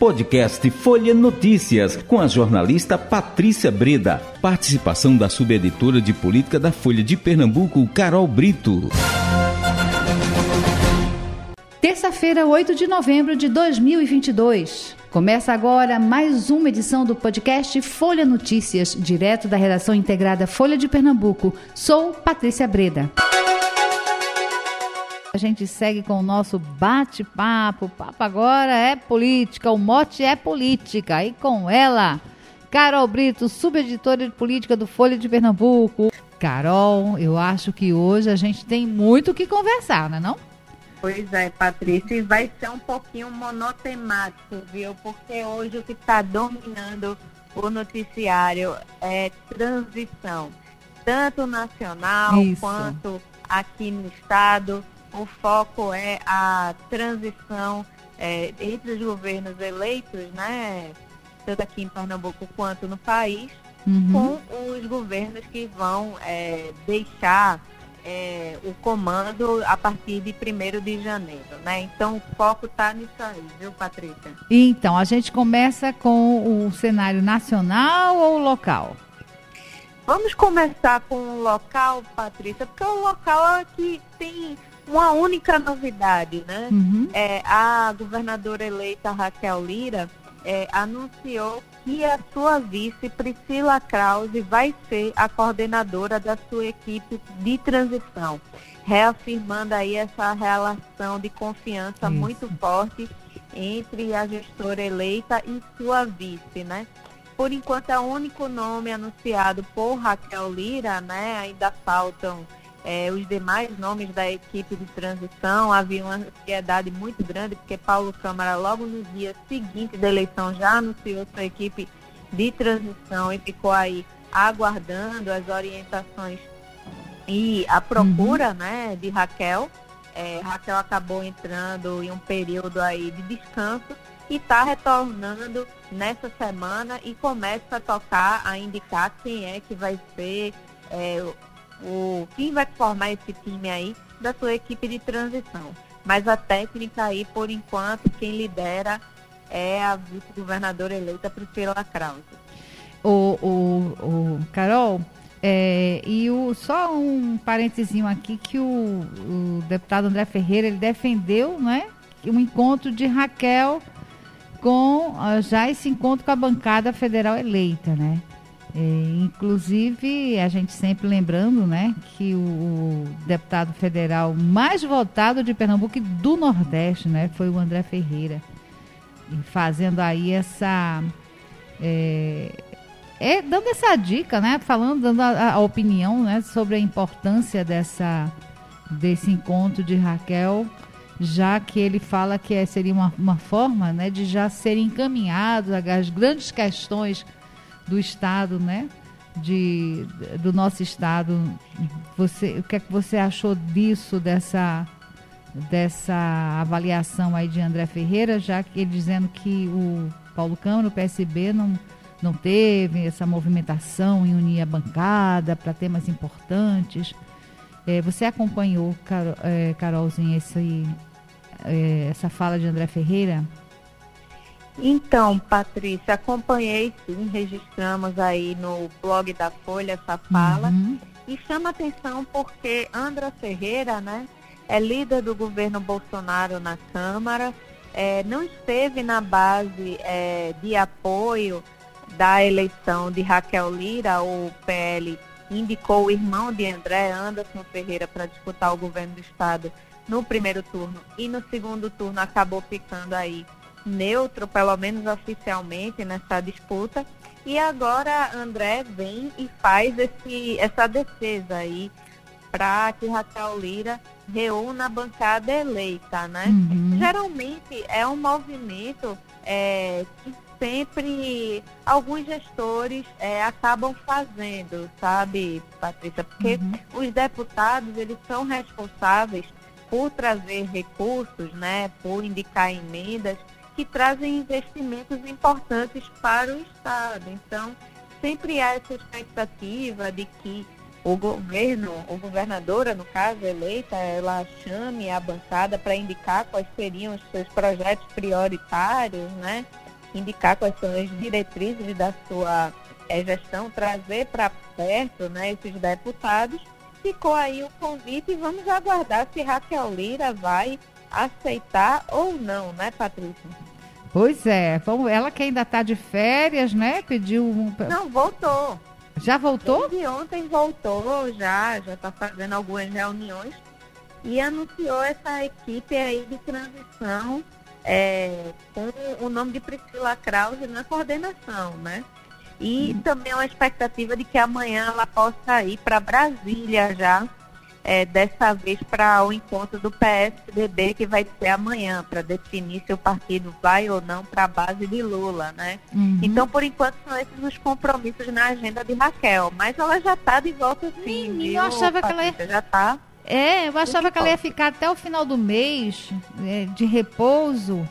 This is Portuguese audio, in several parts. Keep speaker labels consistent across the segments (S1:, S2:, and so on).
S1: Podcast Folha Notícias, com a jornalista Patrícia Breda. Participação da subeditora de política da Folha de Pernambuco, Carol Brito.
S2: Terça-feira, 8 de novembro de 2022. Começa agora mais uma edição do podcast Folha Notícias, direto da redação integrada Folha de Pernambuco. Sou Patrícia Breda. A gente segue com o nosso bate-papo. O papo agora é política, o mote é política. E com ela, Carol Brito, subeditora de política do Folha de Pernambuco. Carol, eu acho que hoje a gente tem muito o que conversar, não é não?
S3: Pois é, Patrícia, e vai ser um pouquinho monotemático, viu? Porque hoje o que está dominando o noticiário é transição, tanto nacional Isso. quanto aqui no estado o foco é a transição é, entre os governos eleitos, né, tanto aqui em Pernambuco quanto no país, uhum. com os governos que vão é, deixar é, o comando a partir de 1 de janeiro, né? Então o foco está nisso aí, viu, Patrícia?
S2: Então, a gente começa com o cenário nacional ou local?
S3: Vamos começar com o local, Patrícia, porque o local é que tem uma única novidade, né? Uhum. É, a governadora eleita Raquel Lira é, anunciou que a sua vice, Priscila Krause, vai ser a coordenadora da sua equipe de transição, reafirmando aí essa relação de confiança Isso. muito forte entre a gestora eleita e sua vice, né? Por enquanto é o único nome anunciado por Raquel Lira, né? Ainda faltam é, os demais nomes da equipe de transição, havia uma ansiedade muito grande, porque Paulo Câmara, logo no dia seguinte da eleição, já anunciou sua equipe de transição e ficou aí aguardando as orientações e a procura uhum. né, de Raquel. É, Raquel acabou entrando em um período aí de descanso e está retornando nessa semana e começa a tocar, a indicar quem é que vai ser é, o quem vai formar esse time aí da sua equipe de transição. Mas a técnica aí, por enquanto, quem lidera é a vice-governadora eleita Priscila Krause.
S2: O, o, o Carol, é, e o, só um parentezinho aqui que o, o, deputado André Ferreira ele defendeu, né, um encontro de Raquel com já esse encontro com a bancada federal eleita, né? É, inclusive, a gente sempre lembrando né, que o, deputado federal mais votado de Pernambuco e do Nordeste né, foi o André Ferreira. E fazendo aí essa. É, é, dando essa dica, né, falando, dando a, a, opinião né, sobre a importância dessa, desse encontro de Raquel, já que ele fala que é, seria uma, uma forma né, de já serem encaminhados as grandes questões do estado, né? De, do nosso estado. Você, o que é que você achou disso, dessa, dessa avaliação aí de André Ferreira, já que ele dizendo que o Paulo Câmara, o PSB, não, não teve essa movimentação em unir a bancada para temas importantes. É, você acompanhou, Carol, é, Carolzinha, esse, é, essa fala de André Ferreira?
S3: Então, Patrícia, acompanhei sim, registramos aí no blog da Folha essa fala. Uhum. E chama atenção porque Andra Ferreira, né, é líder do governo Bolsonaro na Câmara, é, não esteve na base é, de apoio da eleição de Raquel Lira, o PL indicou o irmão de André, Anderson Ferreira, para disputar o governo do estado no primeiro turno e no segundo turno acabou ficando aí neutro, pelo menos oficialmente, nessa disputa. E agora André vem e faz esse, essa defesa aí para que Raquel Lira reúna a bancada eleita, né? Uhum. Geralmente é um movimento é, que sempre alguns gestores é, acabam fazendo, sabe, Patrícia? Porque uhum. os deputados, eles são responsáveis por trazer recursos, né? Por indicar emendas que trazem investimentos importantes para o Estado. Então, sempre há essa expectativa de que o governo, ou governadora, no caso, eleita, ela chame a bancada para indicar quais seriam os seus projetos prioritários, né? indicar quais são as diretrizes da sua é, gestão, trazer para perto né, esses deputados. Ficou aí o convite e vamos aguardar se Raquel Lira vai aceitar ou não, né, Patrícia?
S2: Pois é, ela que ainda está de férias, né? Pediu um.
S3: Não, voltou.
S2: Já voltou?
S3: Desde ontem voltou, já, já está fazendo algumas reuniões e anunciou essa equipe aí de transição é, com o nome de Priscila Krause na coordenação, né? E hum. também uma expectativa de que amanhã ela possa ir para Brasília já é, dessa vez para o encontro do PSDB que vai ser amanhã, para definir se o partido vai ou não para a base de Lula, né? Uhum. Então, por enquanto, são esses os compromissos na agenda de Raquel, mas ela já está de volta sim,
S2: viu? Eu achava que ela ia...
S3: já está.
S2: É, eu achava que ela ia ficar até o final do mês é, de repouso,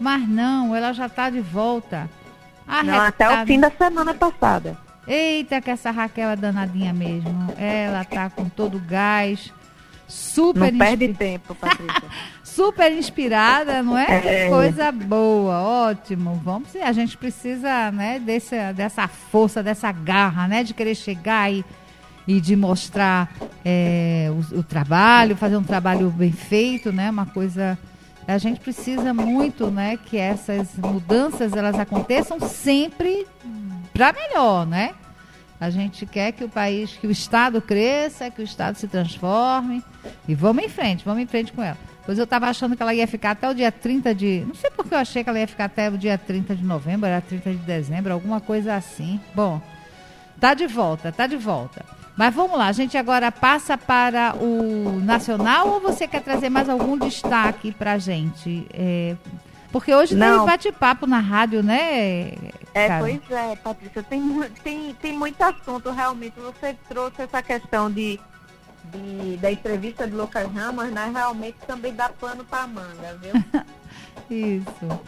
S2: mas não, ela já está de volta.
S3: Não, até o fim da semana passada.
S2: Eita, que essa Raquel é danadinha mesmo. Ela tá com todo o gás. Super
S3: Não perde tempo, Patrícia.
S2: super inspirada, não é? é? Coisa boa, ótimo. Vamos A gente precisa, né, desse, dessa força, dessa garra, né? De querer chegar e, e de mostrar é, o, o trabalho, fazer um trabalho bem feito, né? Uma coisa a gente precisa muito, né, que essas mudanças elas aconteçam sempre para melhor, né? A gente quer que o país, que o Estado cresça, que o Estado se transforme. E vamos em frente, vamos em frente com ela. Pois eu estava achando que ela ia ficar até o dia 30 de. Não sei porque eu achei que ela ia ficar até o dia 30 de novembro, era 30 de dezembro, alguma coisa assim. Bom, tá de volta, tá de volta. Mas vamos lá, a gente agora passa para o nacional ou você quer trazer mais algum destaque para a gente? É, porque hoje Não. tem bate-papo na rádio, né?
S3: É, cara? pois é, Patrícia, tem, tem, tem muito assunto realmente. Você trouxe essa questão de, de da entrevista de Lucas Ramos, né? Realmente também dá pano para manga, viu?
S2: Isso.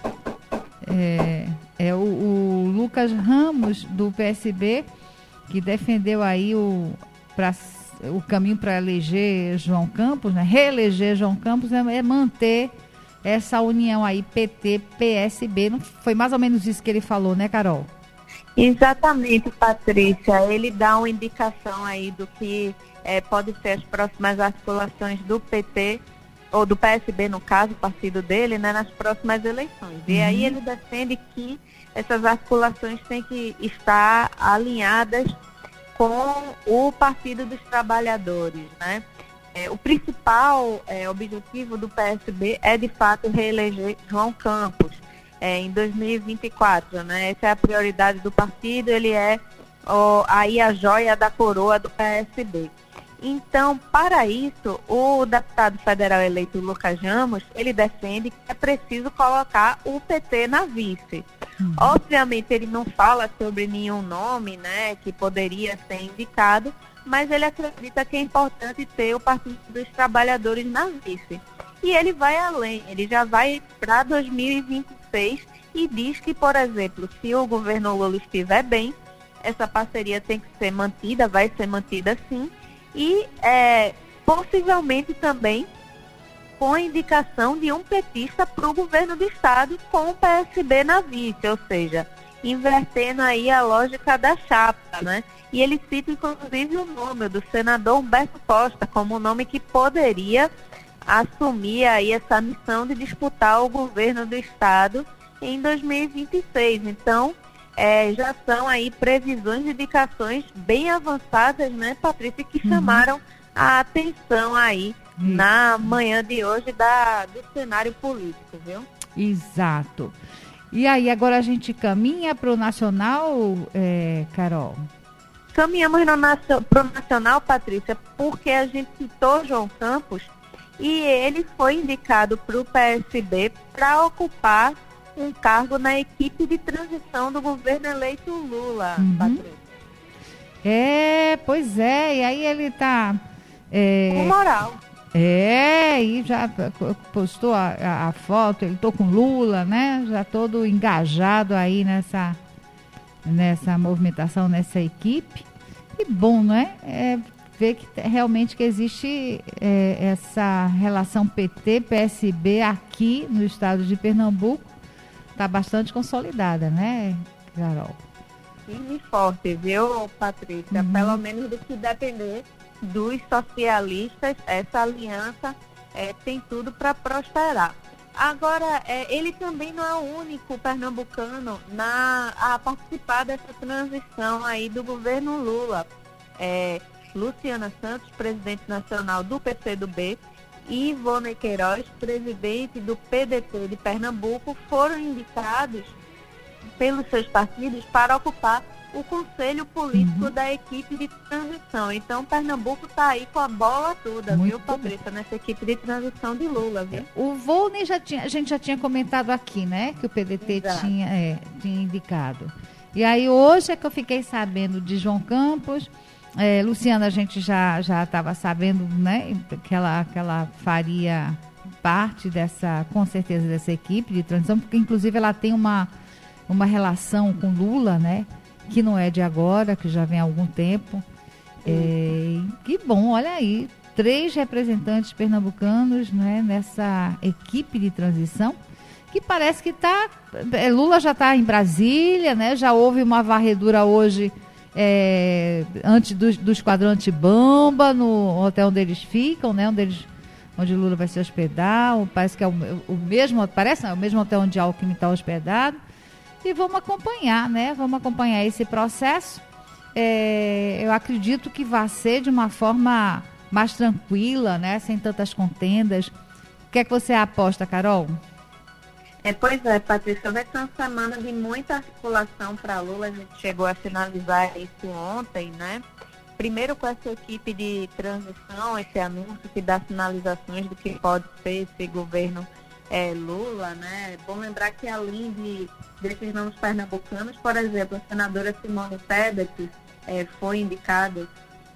S2: É, é o, o, Lucas Ramos, do PSB, que defendeu aí o, pra, o caminho para eleger João Campos, né? Reeleger João Campos é, é manter essa união aí PT-PSB. Foi mais ou menos isso que ele falou, né, Carol?
S3: Exatamente, Patrícia. Ele dá uma indicação aí do que é, pode ser as próximas articulações do PT, ou do PSB, no caso, o partido dele, né, nas próximas eleições. Uhum. E aí ele defende que essas articulações têm que estar alinhadas com o Partido dos Trabalhadores, né? É, o principal é, objetivo do PSB é, de fato, reeleger João Campos é, em 2024. Né? Essa é a prioridade do partido, ele é ó, aí a joia da coroa do PSB. Então, para isso, o deputado federal eleito Lucas Ramos, ele defende que é preciso colocar o PT na vice. Uhum. Obviamente, ele não fala sobre nenhum nome né, que poderia ser indicado, mas ele acredita que é importante ter o Partido dos Trabalhadores na vice. E ele vai além, ele já vai para 2026 e diz que, por exemplo, se o governo Lula estiver bem, essa parceria tem que ser mantida, vai ser mantida sim, e é, possivelmente também com a indicação de um petista para o governo do estado com o PSB na vice, ou seja, invertendo aí a lógica da chapa, né? E ele cita inclusive o nome do senador Humberto Costa como um nome que poderia assumir aí essa missão de disputar o governo do estado em 2026. Então, é, já são aí previsões e indicações bem avançadas, né, Patrícia, que uhum. chamaram a atenção aí uhum. na manhã de hoje da, do cenário político, viu?
S2: Exato. E aí, agora a gente caminha para o nacional, é, Carol?
S3: Caminhamos para o nacional, Patrícia, porque a gente citou João Campos e ele foi indicado para o PSB para ocupar um cargo na equipe de transição do governo eleito Lula, uhum. Patrícia.
S2: É, pois é, e aí ele está...
S3: É... Com moral.
S2: É, e já postou a, a, a foto, ele tô com Lula, né? Já todo engajado aí nessa, nessa movimentação, nessa equipe. E bom, né? É ver que realmente que existe é, essa relação PT-PSB aqui no estado de Pernambuco. está bastante consolidada, né, Carol?
S3: Firme e forte, viu, Patrícia? Uhum. Pelo menos do que depender dos socialistas, essa aliança é, tem tudo para prosperar. Agora, é, ele também não é o único pernambucano na, a participar dessa transição aí do governo Lula. É, Luciana Santos, presidente nacional do PCdoB, e Ivone Queiroz, presidente do PDT de Pernambuco, foram indicados pelos seus partidos para ocupar o conselho político uhum. da equipe de transição. Então, Pernambuco está aí com a bola toda, Muito viu, Patrícia, nessa equipe de transição de Lula, viu?
S2: O Volney já tinha, a gente já tinha comentado aqui, né, que o PDT tinha, é, tinha indicado. E aí hoje é que eu fiquei sabendo de João Campos, é, Luciana, a gente já já estava sabendo, né, que ela, que ela faria parte dessa, com certeza, dessa equipe de transição, porque inclusive ela tem uma, uma relação com Lula, né? Que não é de agora, que já vem há algum tempo. É, que bom, olha aí, três representantes pernambucanos né, nessa equipe de transição, que parece que está. É, Lula já está em Brasília, né? Já houve uma varredura hoje é, antes do, do antibamba, no hotel onde eles ficam, né? Onde, eles, onde Lula vai se hospedar. Parece que é o, o mesmo, parece não, é o mesmo hotel onde Alckmin está hospedado e vamos acompanhar, né? Vamos acompanhar esse processo. É, eu acredito que vai ser de uma forma mais tranquila, né? Sem tantas contendas. O que é que você aposta, Carol?
S3: É, pois é, Patrícia, vai ser uma semana de muita articulação para Lula. A gente chegou a finalizar isso ontem, né? Primeiro com essa equipe de transição, esse anúncio que dá sinalizações do que pode ser esse governo é, Lula, né? É bom lembrar que além de, desses nomes pernambucanos, por exemplo, a senadora Simone Tebet é, foi indicada,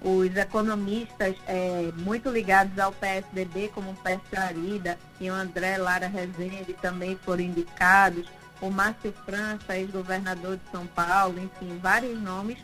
S3: os economistas é, muito ligados ao PSDB, como o Pércio Arida e o André Lara Rezende também foram indicados, o Márcio França, ex-governador de São Paulo, enfim, vários nomes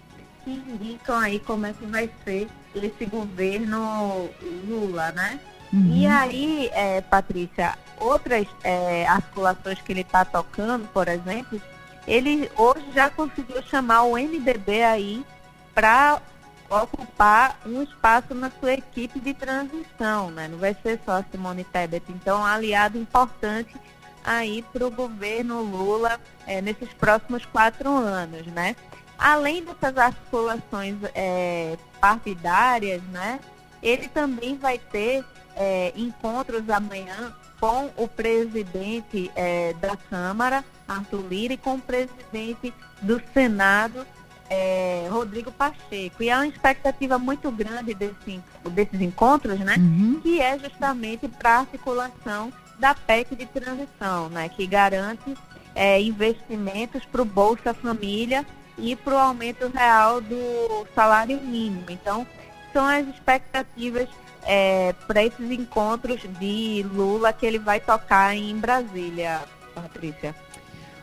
S3: que indicam aí como é que vai ser esse governo Lula, né? Uhum. E aí, é, Patrícia, outras é, articulações que ele está tocando, por exemplo, ele hoje já conseguiu chamar o MDB aí para ocupar um espaço na sua equipe de transição, né? Não vai ser só a Simone Tebet. Então, um aliado importante aí para o governo Lula é, nesses próximos quatro anos, né? Além dessas articulações é, partidárias, né? Ele também vai ter é, encontros amanhã com o presidente é, da Câmara, Arthur Lira, e com o presidente do Senado, é, Rodrigo Pacheco. E há uma expectativa muito grande desse, desses encontros, né? Uhum. Que é justamente para a articulação da PEC de transição, né? Que garante é, investimentos para o Bolsa Família e para o aumento real do salário mínimo. Então, são as expectativas é, para esses encontros de Lula que ele vai tocar em Brasília, Patrícia.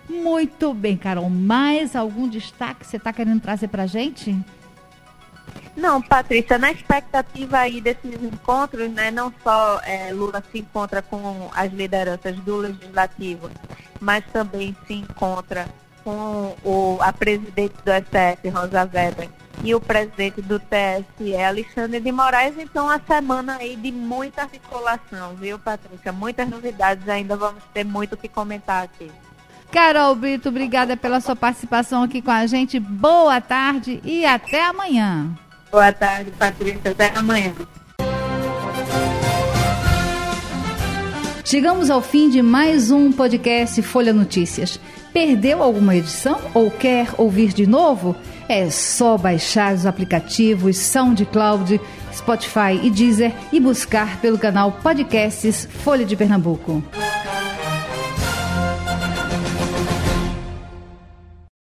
S2: Muito bem, Carol. Mais algum destaque você está querendo trazer para a gente?
S3: Não, Patrícia, na expectativa aí desses encontros, né, não só é, Lula se encontra com as lideranças do Legislativo, mas também se encontra com o, a presidente do STF, Rosa Weber, e o presidente do TSE, Alexandre de Moraes. Então, a semana aí de muita articulação, viu, Patrícia? Muitas novidades ainda, vamos ter muito o que comentar aqui.
S2: Carol Brito, obrigada pela sua participação aqui com a gente. Boa tarde e até amanhã.
S3: Boa tarde, Patrícia. Até amanhã.
S2: Chegamos ao fim de mais um podcast Folha Notícias. Perdeu alguma edição ou quer ouvir de novo? É só baixar os aplicativos SoundCloud, Spotify e Deezer e buscar pelo canal Podcasts Folha de Pernambuco.